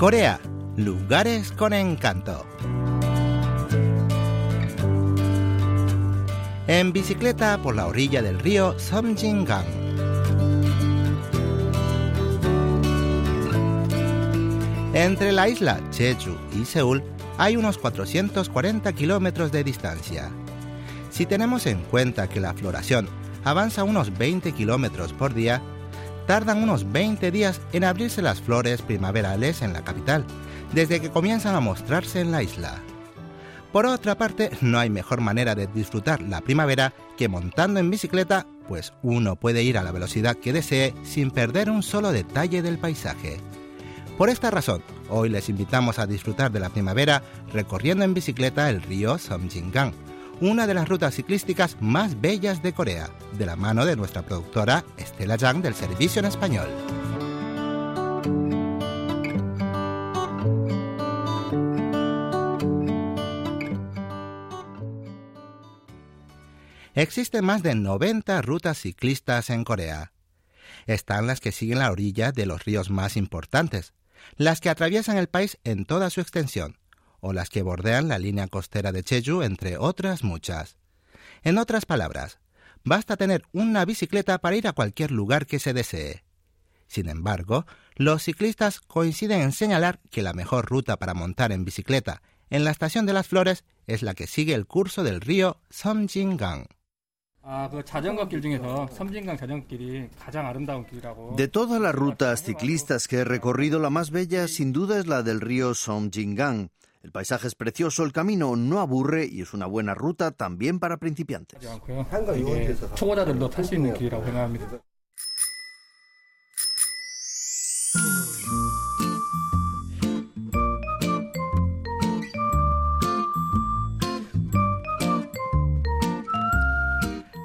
Corea, lugares con encanto. En bicicleta por la orilla del río Somjingang. Entre la isla Jeju y Seúl hay unos 440 kilómetros de distancia. Si tenemos en cuenta que la floración avanza unos 20 kilómetros por día, tardan unos 20 días en abrirse las flores primaverales en la capital, desde que comienzan a mostrarse en la isla. Por otra parte, no hay mejor manera de disfrutar la primavera que montando en bicicleta, pues uno puede ir a la velocidad que desee sin perder un solo detalle del paisaje. Por esta razón, hoy les invitamos a disfrutar de la primavera recorriendo en bicicleta el río Somjingang, una de las rutas ciclísticas más bellas de Corea, de la mano de nuestra productora Estela Yang del Servicio en Español. Existen más de 90 rutas ciclistas en Corea. Están las que siguen la orilla de los ríos más importantes, las que atraviesan el país en toda su extensión, o las que bordean la línea costera de Jeju, entre otras muchas. En otras palabras, basta tener una bicicleta para ir a cualquier lugar que se desee. Sin embargo, los ciclistas coinciden en señalar que la mejor ruta para montar en bicicleta en la Estación de las Flores es la que sigue el curso del río Somjingang. De todas las rutas ciclistas que he recorrido, la más bella sin duda es la del río Somjingang. El paisaje es precioso, el camino no aburre y es una buena ruta también para principiantes.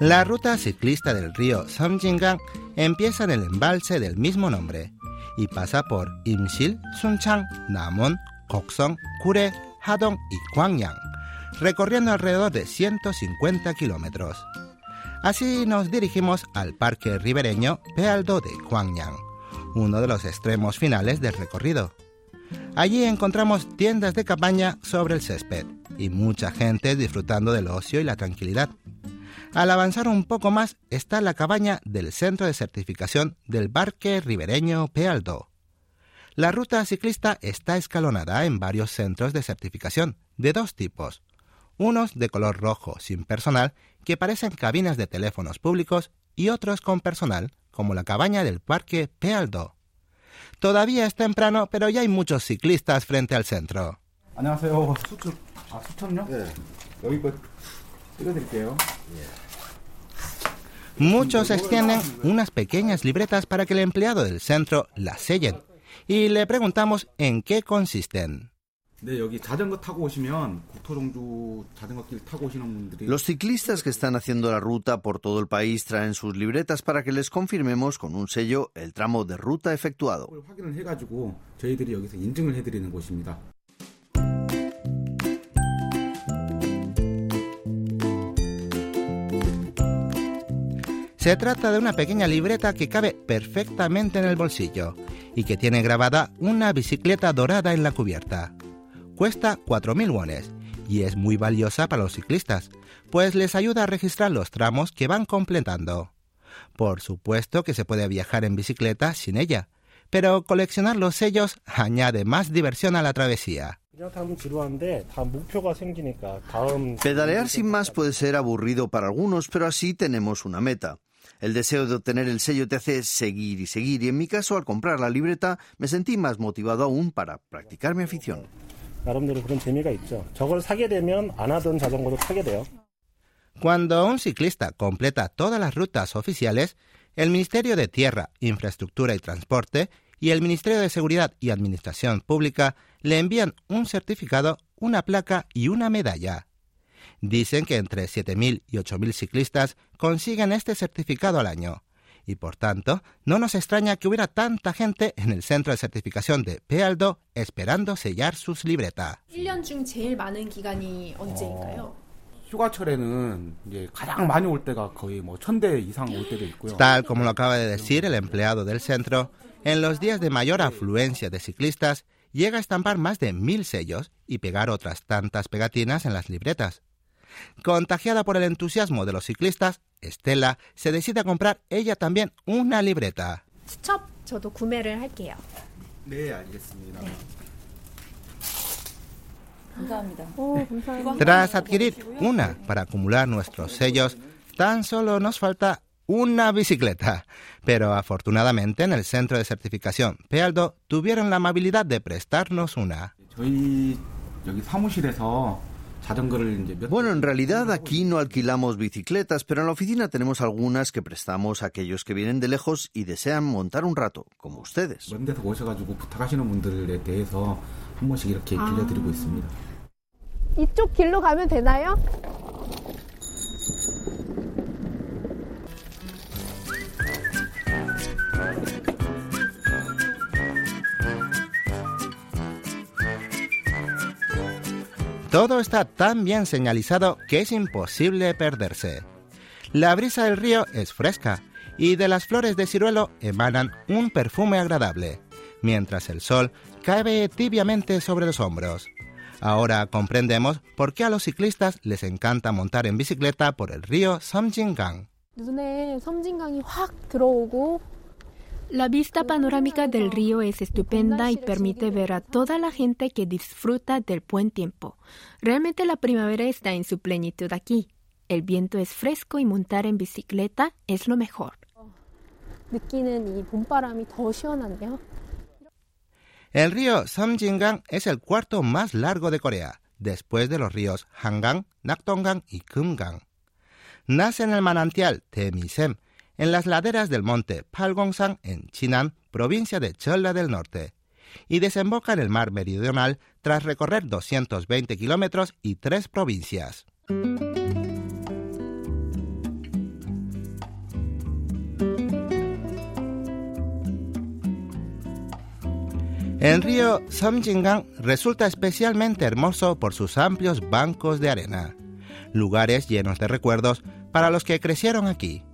La ruta ciclista del río Samjingang empieza en el embalse del mismo nombre y pasa por Imsil, Sunchang, Namon, Koksong, Kure, Hadong y Gwangyang, recorriendo alrededor de 150 kilómetros. Así nos dirigimos al parque ribereño Pealdo de Gwangyang, uno de los extremos finales del recorrido. Allí encontramos tiendas de cabaña sobre el césped y mucha gente disfrutando del ocio y la tranquilidad. Al avanzar un poco más está la cabaña del Centro de Certificación del Parque Ribereño Pealdo. La ruta ciclista está escalonada en varios centros de certificación de dos tipos. Unos de color rojo sin personal que parecen cabinas de teléfonos públicos y otros con personal como la cabaña del Parque Pealdo. Todavía es temprano, pero ya hay muchos ciclistas frente al centro. Muchos extienden unas pequeñas libretas para que el empleado del centro las sellen y le preguntamos en qué consisten. Los ciclistas que están haciendo la ruta por todo el país traen sus libretas para que les confirmemos con un sello el tramo de ruta efectuado. Se trata de una pequeña libreta que cabe perfectamente en el bolsillo y que tiene grabada una bicicleta dorada en la cubierta. Cuesta 4.000 wones y es muy valiosa para los ciclistas, pues les ayuda a registrar los tramos que van completando. Por supuesto que se puede viajar en bicicleta sin ella, pero coleccionar los sellos añade más diversión a la travesía. Pedalear sin más puede ser aburrido para algunos, pero así tenemos una meta. El deseo de obtener el sello te hace seguir y seguir y en mi caso al comprar la libreta me sentí más motivado aún para practicar mi afición. Cuando un ciclista completa todas las rutas oficiales, el Ministerio de Tierra, Infraestructura y Transporte y el Ministerio de Seguridad y Administración Pública le envían un certificado, una placa y una medalla. Dicen que entre 7.000 y 8.000 ciclistas consiguen este certificado al año. Y por tanto, no nos extraña que hubiera tanta gente en el centro de certificación de Pealdo esperando sellar sus libretas. Tal como lo acaba de decir el empleado del centro, en los días de mayor afluencia de ciclistas llega a estampar más de mil sellos y pegar otras tantas pegatinas en las libretas. Contagiada por el entusiasmo de los ciclistas, Estela se decide a comprar ella también una libreta. Tras adquirir una para acumular nuestros sellos, tan solo nos falta una bicicleta. Pero afortunadamente en el centro de certificación Pealdo tuvieron la amabilidad de prestarnos una. Bueno, en realidad aquí no alquilamos bicicletas, pero en la oficina tenemos algunas que prestamos a aquellos que vienen de lejos y desean montar un rato, como ustedes. Todo está tan bien señalizado que es imposible perderse. La brisa del río es fresca y de las flores de ciruelo emanan un perfume agradable, mientras el sol cae tibiamente sobre los hombros. Ahora comprendemos por qué a los ciclistas les encanta montar en bicicleta por el río Samjingang. La vista panorámica del río es estupenda y permite ver a toda la gente que disfruta del buen tiempo. Realmente la primavera está en su plenitud aquí. El viento es fresco y montar en bicicleta es lo mejor. El río Samjingang es el cuarto más largo de Corea, después de los ríos Hangang, Nakdongang y Kumgang. Nace en el manantial Temisem, en las laderas del monte Palgongsang en Chinan, provincia de Cholla del Norte, y desemboca en el mar meridional tras recorrer 220 kilómetros y tres provincias. El río Samjingang resulta especialmente hermoso por sus amplios bancos de arena, lugares llenos de recuerdos para los que crecieron aquí.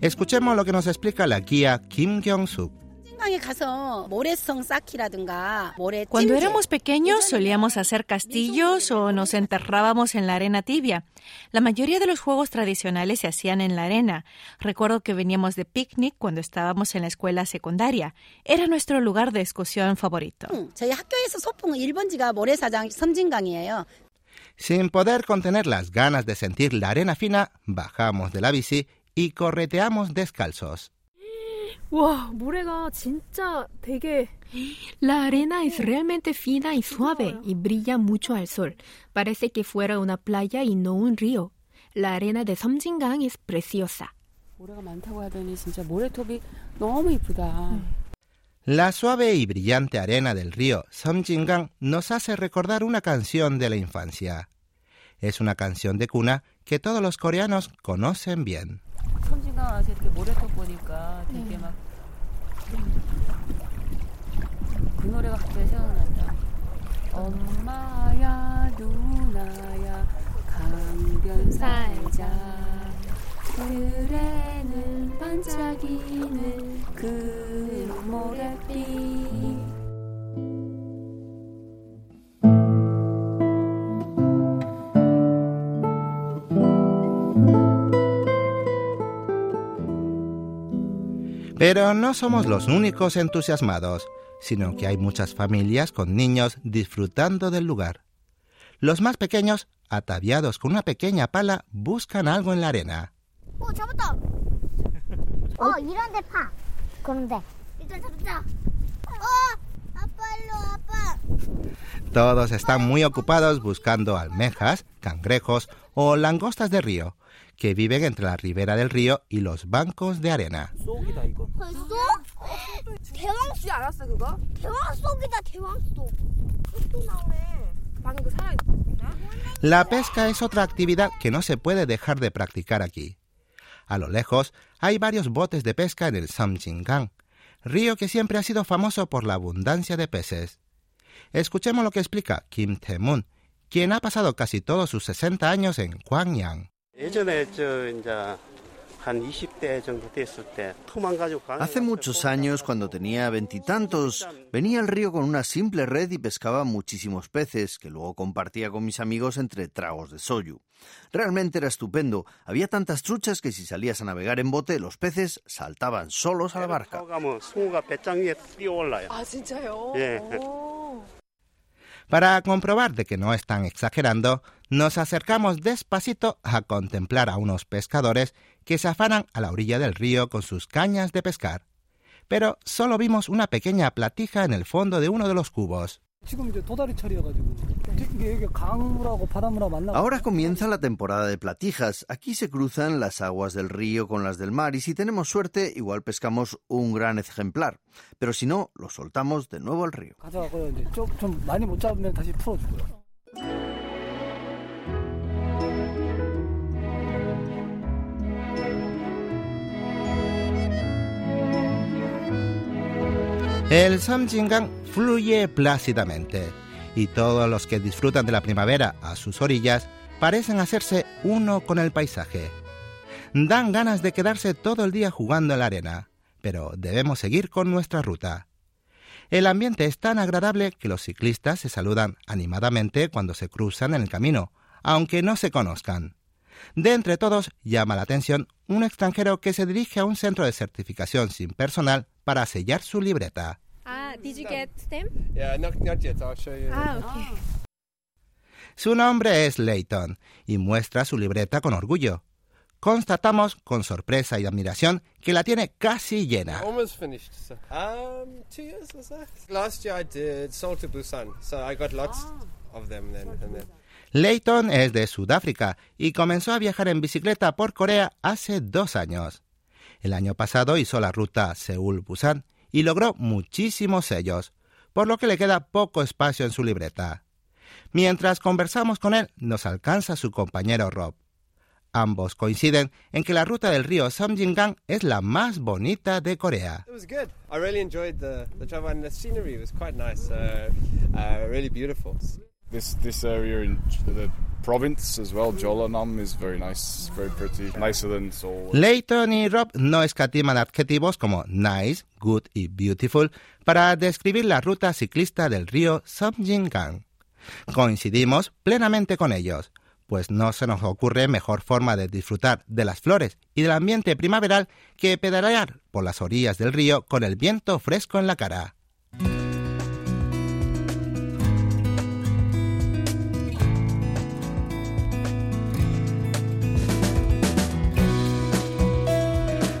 Escuchemos lo que nos explica la guía Kim Kyung-suk. Cuando éramos pequeños solíamos hacer castillos o nos enterrábamos en la arena tibia. La mayoría de los juegos tradicionales se hacían en la arena. Recuerdo que veníamos de picnic cuando estábamos en la escuela secundaria. Era nuestro lugar de excursión favorito. Sin poder contener las ganas de sentir la arena fina, bajamos de la bici y correteamos descalzos. La arena es realmente fina y suave y brilla mucho al sol. Parece que fuera una playa y no un río. La arena de Samjingang es preciosa. La suave y brillante arena del río Samjingang nos hace recordar una canción de la infancia. Es una canción de cuna que todos los coreanos conocen bien. 섬진가 와서 이렇게 모래톱 보니까 되게 네. 막그 노래가 갑자기 생각난다. 엄마야 누나야 강변 살자. 그래는 반짝이는 그 Pero no somos los únicos entusiasmados, sino que hay muchas familias con niños disfrutando del lugar. Los más pequeños, ataviados con una pequeña pala, buscan algo en la arena. Todos están muy ocupados buscando almejas, cangrejos o langostas de río, que viven entre la ribera del río y los bancos de arena. La pesca es otra actividad que no se puede dejar de practicar aquí. A lo lejos hay varios botes de pesca en el Samjingang, río que siempre ha sido famoso por la abundancia de peces. Escuchemos lo que explica Kim Tae-moon, quien ha pasado casi todos sus 60 años en Gwangyang. Hace muchos años, cuando tenía veintitantos, venía al río con una simple red y pescaba muchísimos peces, que luego compartía con mis amigos entre tragos de soyu. Realmente era estupendo. Había tantas truchas que si salías a navegar en bote, los peces saltaban solos a la barca. Para comprobar de que no están exagerando, nos acercamos despacito a contemplar a unos pescadores que se afanan a la orilla del río con sus cañas de pescar. Pero solo vimos una pequeña platija en el fondo de uno de los cubos. Ahora comienza la temporada de platijas. Aquí se cruzan las aguas del río con las del mar y si tenemos suerte igual pescamos un gran ejemplar. Pero si no, lo soltamos de nuevo al río. El Samjingang fluye plácidamente y todos los que disfrutan de la primavera a sus orillas parecen hacerse uno con el paisaje. Dan ganas de quedarse todo el día jugando en la arena, pero debemos seguir con nuestra ruta. El ambiente es tan agradable que los ciclistas se saludan animadamente cuando se cruzan en el camino, aunque no se conozcan. De entre todos llama la atención un extranjero que se dirige a un centro de certificación sin personal para sellar su libreta. Ah, did you get stem? Yeah, not, not yet. I'll show you. Ah, okay. Su nombre es Leighton y muestra su libreta con orgullo. Constatamos con sorpresa y admiración que la tiene casi llena. Almost finished. So, um, two years. Last year I did Seoul to Busan, so I got lots of them then. And then. Leighton es de Sudáfrica y comenzó a viajar en bicicleta por Corea hace dos años. El año pasado hizo la ruta Seúl-Busan y logró muchísimos sellos, por lo que le queda poco espacio en su libreta. Mientras conversamos con él, nos alcanza su compañero Rob. Ambos coinciden en que la ruta del río Samjingang es la más bonita de Corea. It was good. I really enjoyed the, the travel and the scenery was quite nice. Uh, uh, really beautiful. This this area in the province as well, Jeollanam, is very nice, very pretty, nicer than Seoul. Leighton y Rob no escatiman adjetivos como nice, good y beautiful para describir la ruta ciclista del río Samjingang. Coincidimos plenamente con ellos, pues no se nos ocurre mejor forma de disfrutar de las flores y del ambiente primaveral que pedalear por las orillas del río con el viento fresco en la cara.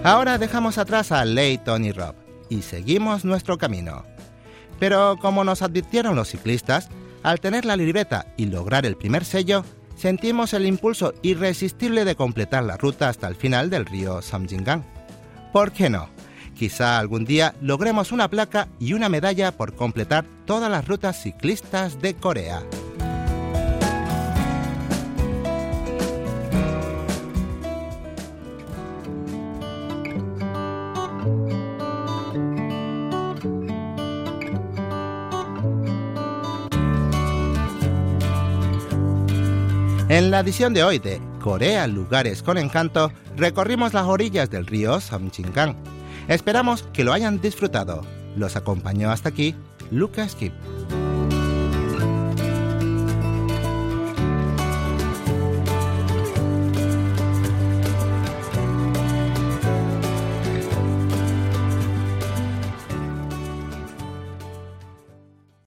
Ahora dejamos atrás a Leighton y Rob y seguimos nuestro camino. Pero como nos advirtieron los ciclistas, al tener la libreta y lograr el primer sello, sentimos el impulso irresistible de completar la ruta hasta el final del río Samjingang. ¿Por qué no? Quizá algún día logremos una placa y una medalla por completar todas las rutas ciclistas de Corea. En la edición de hoy de Corea Lugares con Encanto, recorrimos las orillas del río Samjingang. Esperamos que lo hayan disfrutado. Los acompañó hasta aquí Lucas Kip.